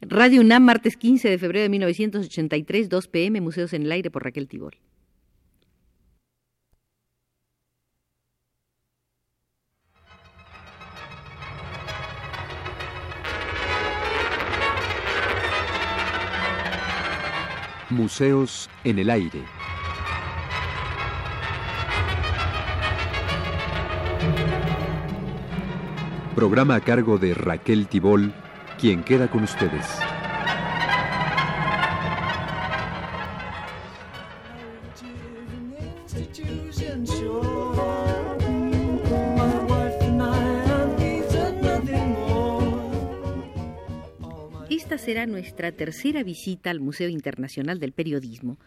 Radio UNAM, martes 15 de febrero de 1983, 2 pm, Museos en el Aire por Raquel Tibol. Museos en el Aire. Programa a cargo de Raquel Tibol, quien queda con ustedes. Esta será nuestra tercera visita al Museo Internacional del Periodismo,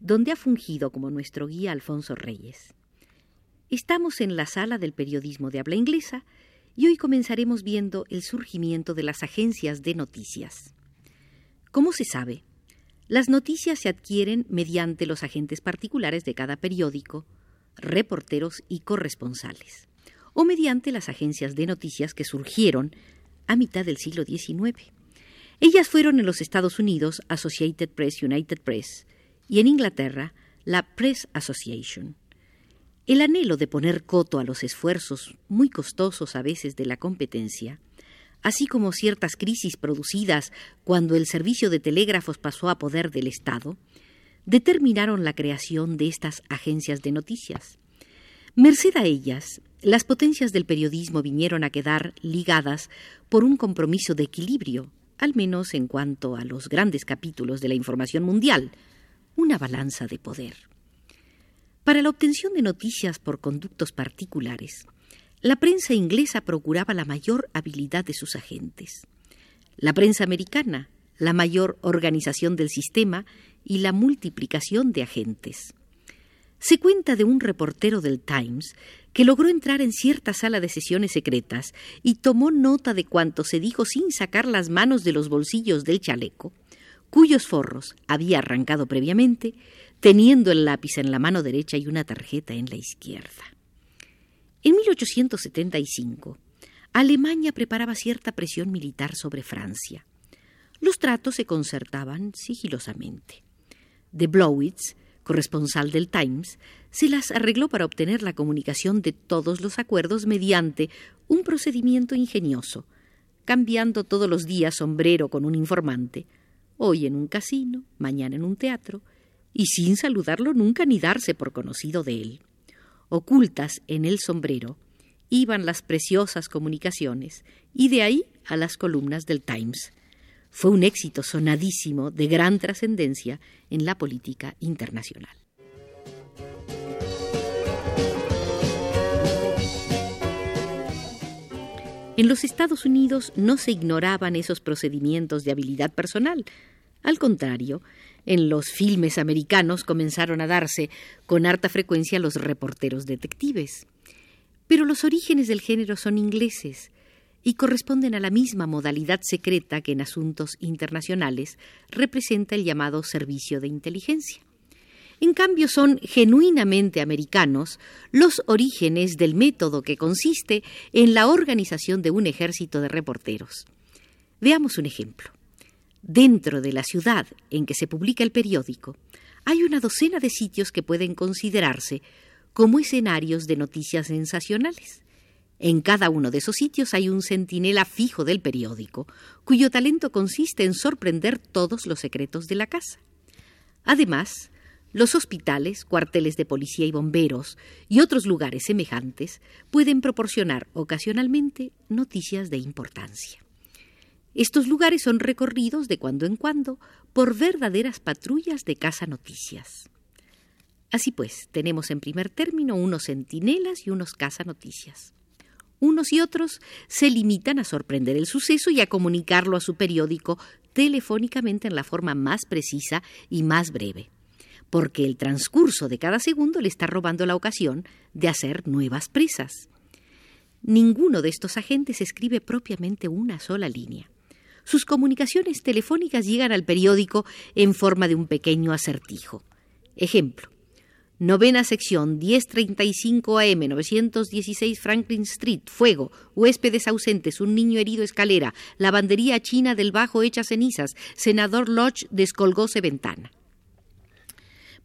donde ha fungido como nuestro guía Alfonso Reyes. Estamos en la sala del periodismo de habla inglesa y hoy comenzaremos viendo el surgimiento de las agencias de noticias. Como se sabe, las noticias se adquieren mediante los agentes particulares de cada periódico, reporteros y corresponsales, o mediante las agencias de noticias que surgieron a mitad del siglo XIX. Ellas fueron en los Estados Unidos Associated Press United Press y en Inglaterra la Press Association. El anhelo de poner coto a los esfuerzos, muy costosos a veces, de la competencia, así como ciertas crisis producidas cuando el servicio de telégrafos pasó a poder del Estado, determinaron la creación de estas agencias de noticias. Merced a ellas, las potencias del periodismo vinieron a quedar ligadas por un compromiso de equilibrio, al menos en cuanto a los grandes capítulos de la información mundial, una balanza de poder. Para la obtención de noticias por conductos particulares, la prensa inglesa procuraba la mayor habilidad de sus agentes. La prensa americana, la mayor organización del sistema y la multiplicación de agentes. Se cuenta de un reportero del Times que logró entrar en cierta sala de sesiones secretas y tomó nota de cuanto se dijo sin sacar las manos de los bolsillos del chaleco, cuyos forros había arrancado previamente, teniendo el lápiz en la mano derecha y una tarjeta en la izquierda. En 1875, Alemania preparaba cierta presión militar sobre Francia. Los tratos se concertaban sigilosamente. De Blowitz, corresponsal del Times, se las arregló para obtener la comunicación de todos los acuerdos mediante un procedimiento ingenioso, cambiando todos los días sombrero con un informante, hoy en un casino, mañana en un teatro, y sin saludarlo nunca ni darse por conocido de él. Ocultas en el sombrero iban las preciosas comunicaciones, y de ahí a las columnas del Times. Fue un éxito sonadísimo de gran trascendencia en la política internacional. En los Estados Unidos no se ignoraban esos procedimientos de habilidad personal. Al contrario, en los filmes americanos comenzaron a darse con harta frecuencia los reporteros detectives. Pero los orígenes del género son ingleses y corresponden a la misma modalidad secreta que en asuntos internacionales representa el llamado servicio de inteligencia. En cambio, son genuinamente americanos los orígenes del método que consiste en la organización de un ejército de reporteros. Veamos un ejemplo. Dentro de la ciudad en que se publica el periódico, hay una docena de sitios que pueden considerarse como escenarios de noticias sensacionales. En cada uno de esos sitios hay un centinela fijo del periódico, cuyo talento consiste en sorprender todos los secretos de la casa. Además, los hospitales, cuarteles de policía y bomberos y otros lugares semejantes pueden proporcionar ocasionalmente noticias de importancia. Estos lugares son recorridos de cuando en cuando por verdaderas patrullas de caza noticias. Así pues, tenemos en primer término unos centinelas y unos caza noticias. Unos y otros se limitan a sorprender el suceso y a comunicarlo a su periódico telefónicamente en la forma más precisa y más breve, porque el transcurso de cada segundo le está robando la ocasión de hacer nuevas presas. Ninguno de estos agentes escribe propiamente una sola línea. Sus comunicaciones telefónicas llegan al periódico en forma de un pequeño acertijo. Ejemplo. Novena sección, 1035 AM, 916 Franklin Street, fuego, huéspedes ausentes, un niño herido escalera, lavandería china del bajo hecha cenizas, senador Lodge descolgóse ventana.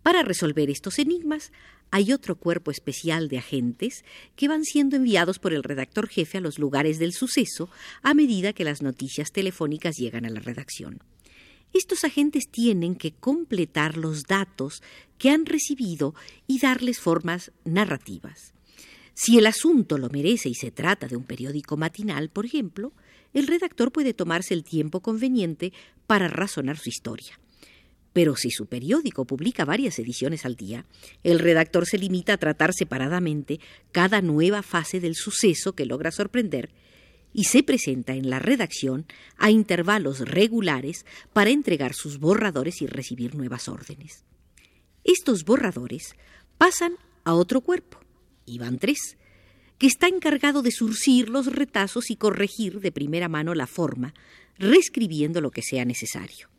Para resolver estos enigmas, hay otro cuerpo especial de agentes que van siendo enviados por el redactor jefe a los lugares del suceso a medida que las noticias telefónicas llegan a la redacción. Estos agentes tienen que completar los datos que han recibido y darles formas narrativas. Si el asunto lo merece y se trata de un periódico matinal, por ejemplo, el redactor puede tomarse el tiempo conveniente para razonar su historia. Pero si su periódico publica varias ediciones al día, el redactor se limita a tratar separadamente cada nueva fase del suceso que logra sorprender y se presenta en la redacción a intervalos regulares para entregar sus borradores y recibir nuevas órdenes. Estos borradores pasan a otro cuerpo, van tres, que está encargado de surcir los retazos y corregir de primera mano la forma, reescribiendo lo que sea necesario.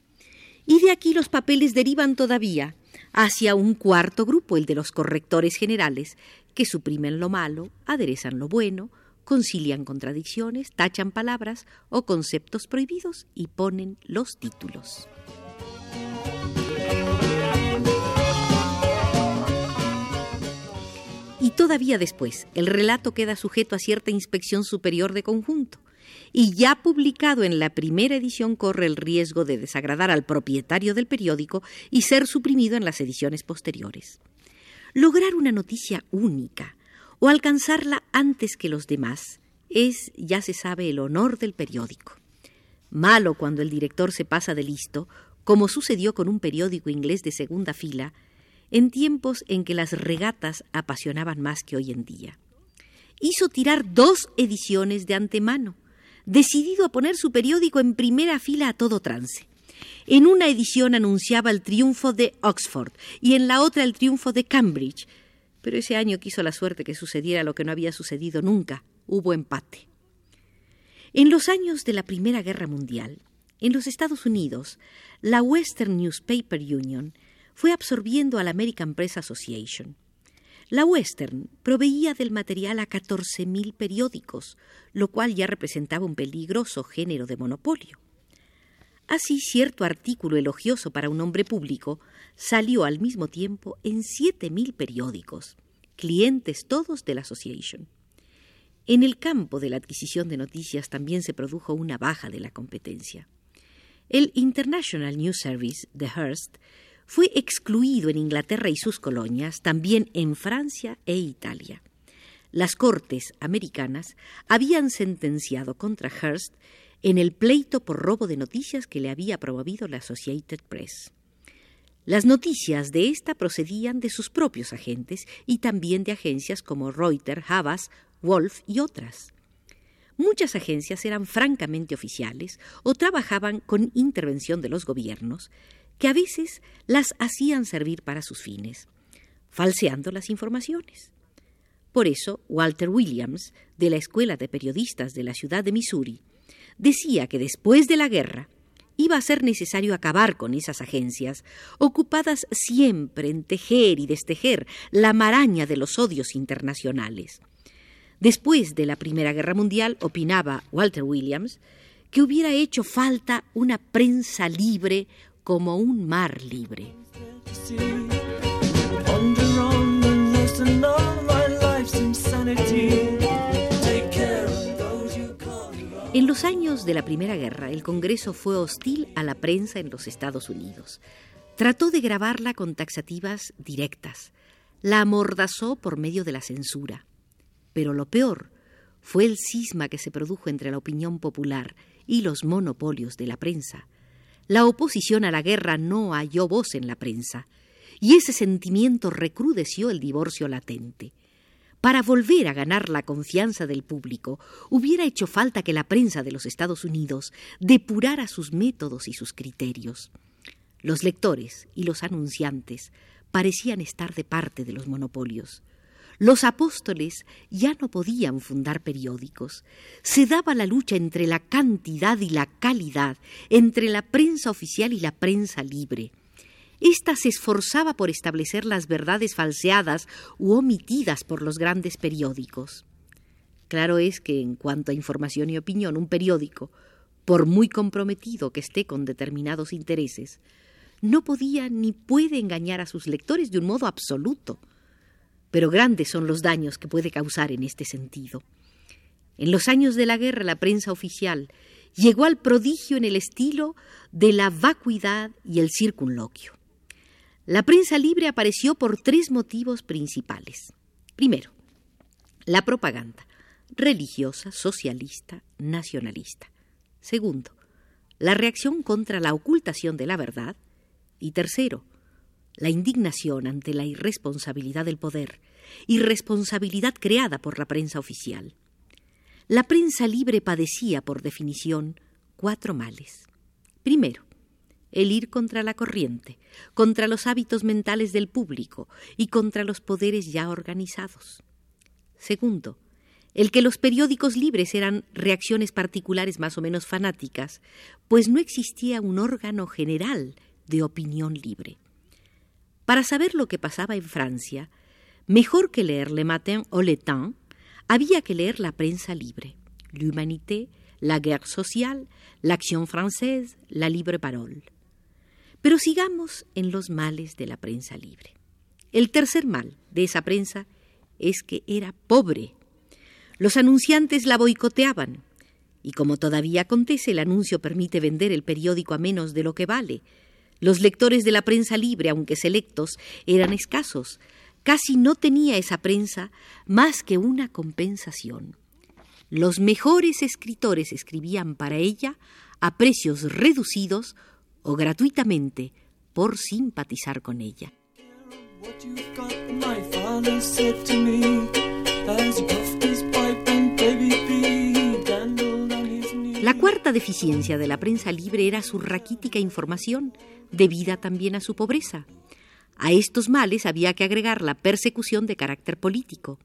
Y de aquí los papeles derivan todavía hacia un cuarto grupo, el de los correctores generales, que suprimen lo malo, aderezan lo bueno, concilian contradicciones, tachan palabras o conceptos prohibidos y ponen los títulos. Y todavía después, el relato queda sujeto a cierta inspección superior de conjunto, y ya publicado en la primera edición corre el riesgo de desagradar al propietario del periódico y ser suprimido en las ediciones posteriores. Lograr una noticia única, o alcanzarla antes que los demás es, ya se sabe, el honor del periódico. Malo cuando el director se pasa de listo, como sucedió con un periódico inglés de segunda fila, en tiempos en que las regatas apasionaban más que hoy en día. Hizo tirar dos ediciones de antemano, decidido a poner su periódico en primera fila a todo trance. En una edición anunciaba el triunfo de Oxford y en la otra el triunfo de Cambridge, pero ese año quiso la suerte que sucediera lo que no había sucedido nunca. Hubo empate. En los años de la Primera Guerra Mundial, en los Estados Unidos, la Western Newspaper Union fue absorbiendo a la American Press Association. La Western proveía del material a 14.000 periódicos, lo cual ya representaba un peligroso género de monopolio. Así, cierto artículo elogioso para un hombre público salió al mismo tiempo en siete mil periódicos, clientes todos de la Association. En el campo de la adquisición de noticias también se produjo una baja de la competencia. El International News Service de Hearst fue excluido en Inglaterra y sus colonias, también en Francia e Italia. Las cortes americanas habían sentenciado contra Hearst en el pleito por robo de noticias que le había promovido la Associated Press. Las noticias de esta procedían de sus propios agentes y también de agencias como Reuters, Havas, Wolf y otras. Muchas agencias eran francamente oficiales o trabajaban con intervención de los gobiernos, que a veces las hacían servir para sus fines, falseando las informaciones. Por eso, Walter Williams, de la Escuela de Periodistas de la ciudad de Missouri, decía que después de la guerra iba a ser necesario acabar con esas agencias, ocupadas siempre en tejer y destejer la maraña de los odios internacionales. Después de la Primera Guerra Mundial, opinaba Walter Williams, que hubiera hecho falta una prensa libre como un mar libre. En los años de la Primera Guerra, el Congreso fue hostil a la prensa en los Estados Unidos. Trató de grabarla con taxativas directas. La amordazó por medio de la censura. Pero lo peor fue el cisma que se produjo entre la opinión popular y los monopolios de la prensa. La oposición a la guerra no halló voz en la prensa, y ese sentimiento recrudeció el divorcio latente. Para volver a ganar la confianza del público, hubiera hecho falta que la prensa de los Estados Unidos depurara sus métodos y sus criterios. Los lectores y los anunciantes parecían estar de parte de los monopolios. Los apóstoles ya no podían fundar periódicos. Se daba la lucha entre la cantidad y la calidad, entre la prensa oficial y la prensa libre. Esta se esforzaba por establecer las verdades falseadas u omitidas por los grandes periódicos. Claro es que en cuanto a información y opinión, un periódico, por muy comprometido que esté con determinados intereses, no podía ni puede engañar a sus lectores de un modo absoluto. Pero grandes son los daños que puede causar en este sentido. En los años de la guerra la prensa oficial llegó al prodigio en el estilo de la vacuidad y el circunloquio. La prensa libre apareció por tres motivos principales. Primero, la propaganda religiosa, socialista, nacionalista. Segundo, la reacción contra la ocultación de la verdad. Y tercero, la indignación ante la irresponsabilidad del poder, irresponsabilidad creada por la prensa oficial. La prensa libre padecía, por definición, cuatro males. Primero, el ir contra la corriente, contra los hábitos mentales del público y contra los poderes ya organizados. Segundo, el que los periódicos libres eran reacciones particulares más o menos fanáticas, pues no existía un órgano general de opinión libre. Para saber lo que pasaba en Francia, mejor que leer Le Matin o Le Temps, había que leer la prensa libre, l'Humanité, la guerre sociale, l'action française, la libre parole. Pero sigamos en los males de la prensa libre. El tercer mal de esa prensa es que era pobre. Los anunciantes la boicoteaban, y como todavía acontece, el anuncio permite vender el periódico a menos de lo que vale. Los lectores de la prensa libre, aunque selectos, eran escasos, casi no tenía esa prensa más que una compensación. Los mejores escritores escribían para ella a precios reducidos o gratuitamente por simpatizar con ella. La cuarta deficiencia de la prensa libre era su raquítica información, debida también a su pobreza. A estos males había que agregar la persecución de carácter político.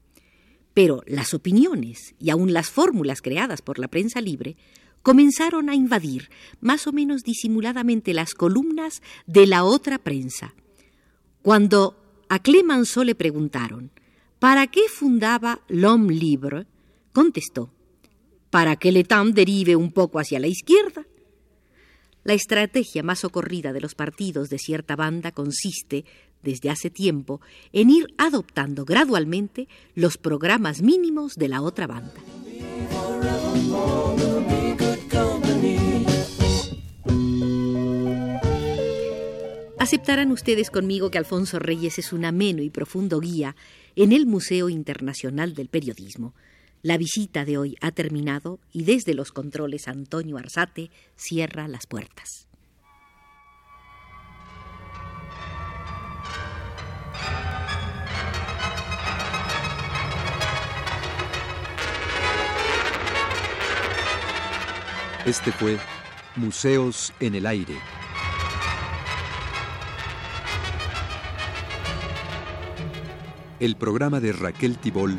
Pero las opiniones y aun las fórmulas creadas por la prensa libre comenzaron a invadir, más o menos disimuladamente, las columnas de la otra prensa. Cuando a Clemenceau le preguntaron ¿para qué fundaba L'Homme Libre? contestó para que Letam derive un poco hacia la izquierda. La estrategia más ocurrida de los partidos de cierta banda consiste, desde hace tiempo, en ir adoptando gradualmente los programas mínimos de la otra banda. Aceptarán ustedes conmigo que Alfonso Reyes es un ameno y profundo guía en el Museo Internacional del Periodismo, la visita de hoy ha terminado y desde los controles Antonio Arzate cierra las puertas. Este fue Museos en el Aire. El programa de Raquel Tibol